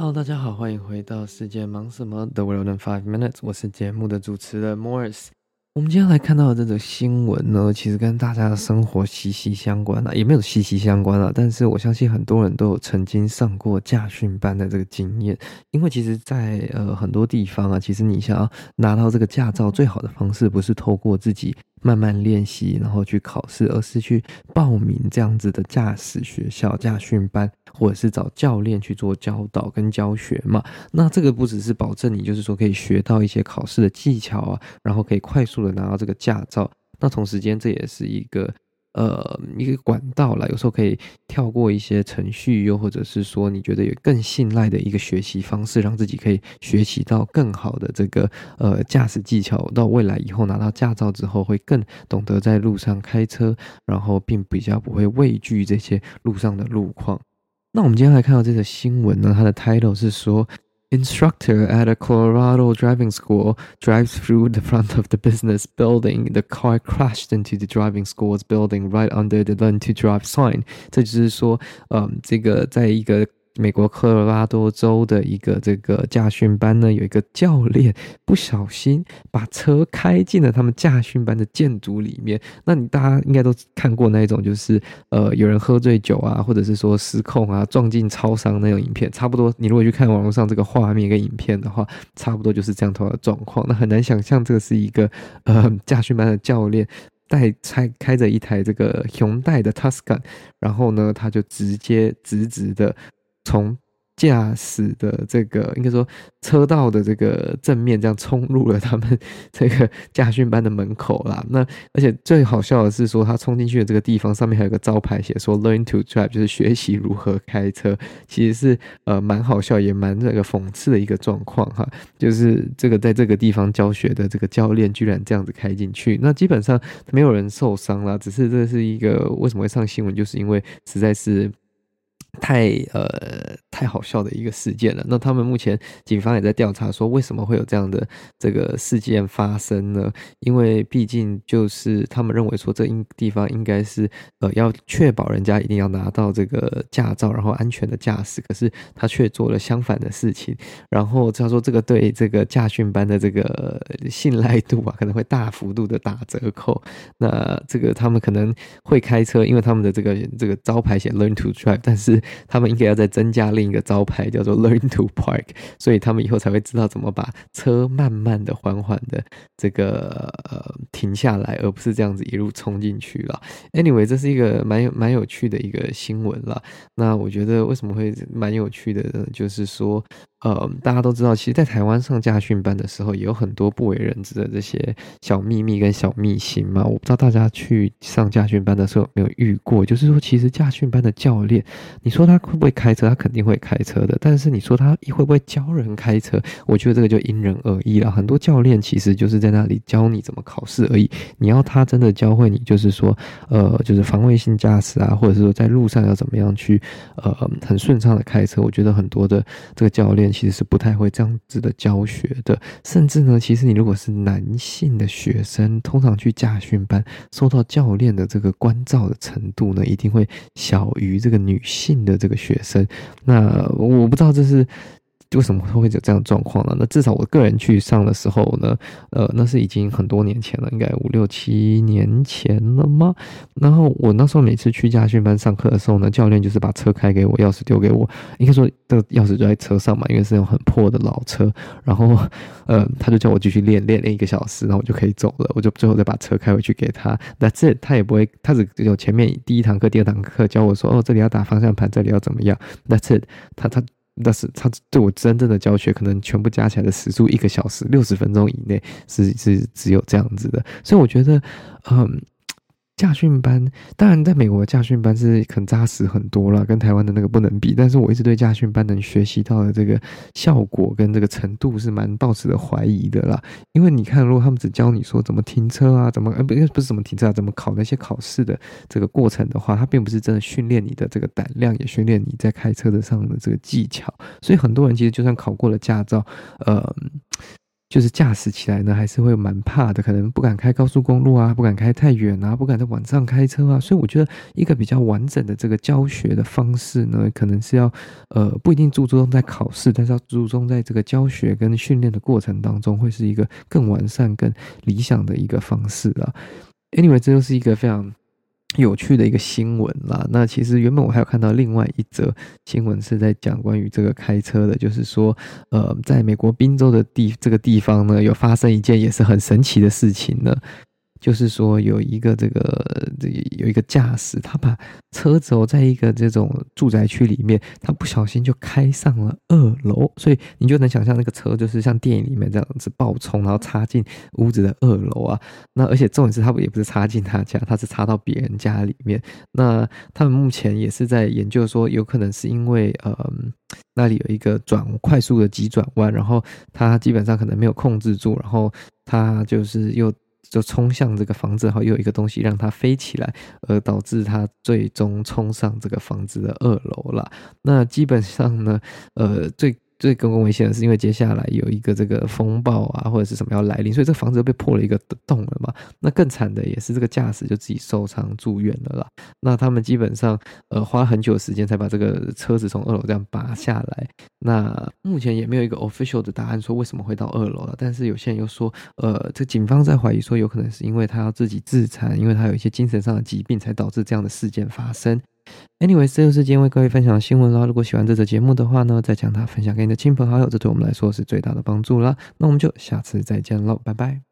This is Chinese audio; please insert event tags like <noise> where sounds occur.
Hello，大家好，欢迎回到世界忙什么？The World in Five Minutes，我是节目的主持人 Morris。我们今天来看到的这则新闻呢，其实跟大家的生活息息相关了，也没有息息相关了，但是我相信很多人都有曾经上过驾训班的这个经验，因为其实，在呃很多地方啊，其实你想要拿到这个驾照，最好的方式不是透过自己。慢慢练习，然后去考试，而是去报名这样子的驾驶学校、驾训班，或者是找教练去做教导跟教学嘛。那这个不只是保证你，就是说可以学到一些考试的技巧啊，然后可以快速的拿到这个驾照。那同时间，这也是一个。呃，一个管道啦，有时候可以跳过一些程序，又或者是说你觉得有更信赖的一个学习方式，让自己可以学习到更好的这个呃驾驶技巧，到未来以后拿到驾照之后，会更懂得在路上开车，然后并比较不会畏惧这些路上的路况。那我们今天来看到这个新闻呢，它的 title 是说。Instructor at a Colorado driving school drives through the front of the business building. The car crashed into the driving school's building right under the learn to drive sign. 这就是说，嗯，这个在一个。 美国科罗拉多州的一个这个驾训班呢，有一个教练不小心把车开进了他们驾训班的建筑里面。那你大家应该都看过那一种，就是呃有人喝醉酒啊，或者是说失控啊，撞进超商那种影片，差不多。你如果去看网络上这个画面跟影片的话，差不多就是这样头的状况。那很难想象这个是一个呃驾训班的教练 <laughs> 带开开着一台这个熊代的 Tuscan，然后呢，他就直接直直的。从驾驶的这个应该说车道的这个正面这样冲入了他们这个驾训班的门口啦。那而且最好笑的是说，他冲进去的这个地方上面还有个招牌写说 “Learn to Drive”，就是学习如何开车。其实是呃蛮好笑，也蛮那个讽刺的一个状况哈。就是这个在这个地方教学的这个教练居然这样子开进去，那基本上没有人受伤啦。只是这是一个为什么会上新闻，就是因为实在是。太呃太好笑的一个事件了。那他们目前警方也在调查，说为什么会有这样的这个事件发生呢？因为毕竟就是他们认为说这应地方应该是呃要确保人家一定要拿到这个驾照，然后安全的驾驶，可是他却做了相反的事情。然后他说这个对这个驾训班的这个信赖度啊，可能会大幅度的打折扣。那这个他们可能会开车，因为他们的这个这个招牌写 Learn to Drive，但是他们应该要再增加另一个招牌，叫做 Learn to Park，所以他们以后才会知道怎么把车慢慢的、缓缓的这个呃停下来，而不是这样子一路冲进去了。Anyway，这是一个蛮有蛮有趣的一个新闻了。那我觉得为什么会蛮有趣的呢？就是说。呃，大家都知道，其实，在台湾上驾训班的时候，也有很多不为人知的这些小秘密跟小秘辛嘛。我不知道大家去上驾训班的时候有没有遇过，就是说，其实驾训班的教练，你说他会不会开车？他肯定会开车的。但是你说他会不会教人开车？我觉得这个就因人而异了。很多教练其实就是在那里教你怎么考试而已。你要他真的教会你，就是说，呃，就是防卫性驾驶啊，或者是说在路上要怎么样去，呃，很顺畅的开车。我觉得很多的这个教练。其实是不太会这样子的教学的，甚至呢，其实你如果是男性的学生，通常去驾训班受到教练的这个关照的程度呢，一定会小于这个女性的这个学生。那我不知道这是。为什么会有这样的状况呢？那至少我个人去上的时候呢，呃，那是已经很多年前了，应该五六七年前了吗？然后我那时候每次去驾训班上课的时候呢，教练就是把车开给我，钥匙丢给我，应该说这个钥匙就在车上嘛，因为是那种很破的老车。然后，呃，他就叫我继续练，练了一个小时，然后我就可以走了。我就最后再把车开回去给他。That's it，他也不会，他只有前面第一堂课、第二堂课教我说，哦，这里要打方向盘，这里要怎么样。That's it，他他。但是他对我真正的教学，可能全部加起来的时速一个小时六十分钟以内，是是只有这样子的，所以我觉得，嗯。驾训班当然，在美国的驾训班是很扎实很多了，跟台湾的那个不能比。但是我一直对驾训班能学习到的这个效果跟这个程度是蛮抱持的怀疑的啦。因为你看，如果他们只教你说怎么停车啊，怎么呃不不是怎么停车啊，怎么考那些考试的这个过程的话，它并不是真的训练你的这个胆量，也训练你在开车的上的这个技巧。所以很多人其实就算考过了驾照，呃。就是驾驶起来呢，还是会蛮怕的，可能不敢开高速公路啊，不敢开太远啊，不敢在晚上开车啊。所以我觉得一个比较完整的这个教学的方式呢，可能是要呃不一定注重在考试，但是要注重在这个教学跟训练的过程当中，会是一个更完善、更理想的一个方式啊。Anyway，这就是一个非常。有趣的一个新闻啦。那其实原本我还有看到另外一则新闻是在讲关于这个开车的，就是说，呃，在美国宾州的地这个地方呢，有发生一件也是很神奇的事情呢。就是说，有一个这个这有一个驾驶，他把车子哦，在一个这种住宅区里面，他不小心就开上了二楼，所以你就能想象那个车就是像电影里面这样子爆冲，然后插进屋子的二楼啊。那而且重点是，他也不是插进他家，他是插到别人家里面。那他们目前也是在研究说，有可能是因为呃那里有一个转快速的急转弯，然后他基本上可能没有控制住，然后他就是又。就冲向这个房子，然后又有一个东西让它飞起来，而导致它最终冲上这个房子的二楼了。那基本上呢，呃，最。最公共危险的是，因为接下来有一个这个风暴啊，或者是什么要来临，所以这房子被破了一个洞了嘛。那更惨的也是这个驾驶就自己受伤住院了啦。那他们基本上呃花很久时间才把这个车子从二楼这样拔下来。那目前也没有一个 official 的答案说为什么会到二楼了。但是有些人又说，呃，这警方在怀疑说有可能是因为他要自己自残，因为他有一些精神上的疾病才导致这样的事件发生。Anyway，这就是今天为各位分享的新闻啦。如果喜欢这则节目的话呢，再将它分享给你的亲朋好友，这对我们来说是最大的帮助啦。那我们就下次再见喽，拜拜。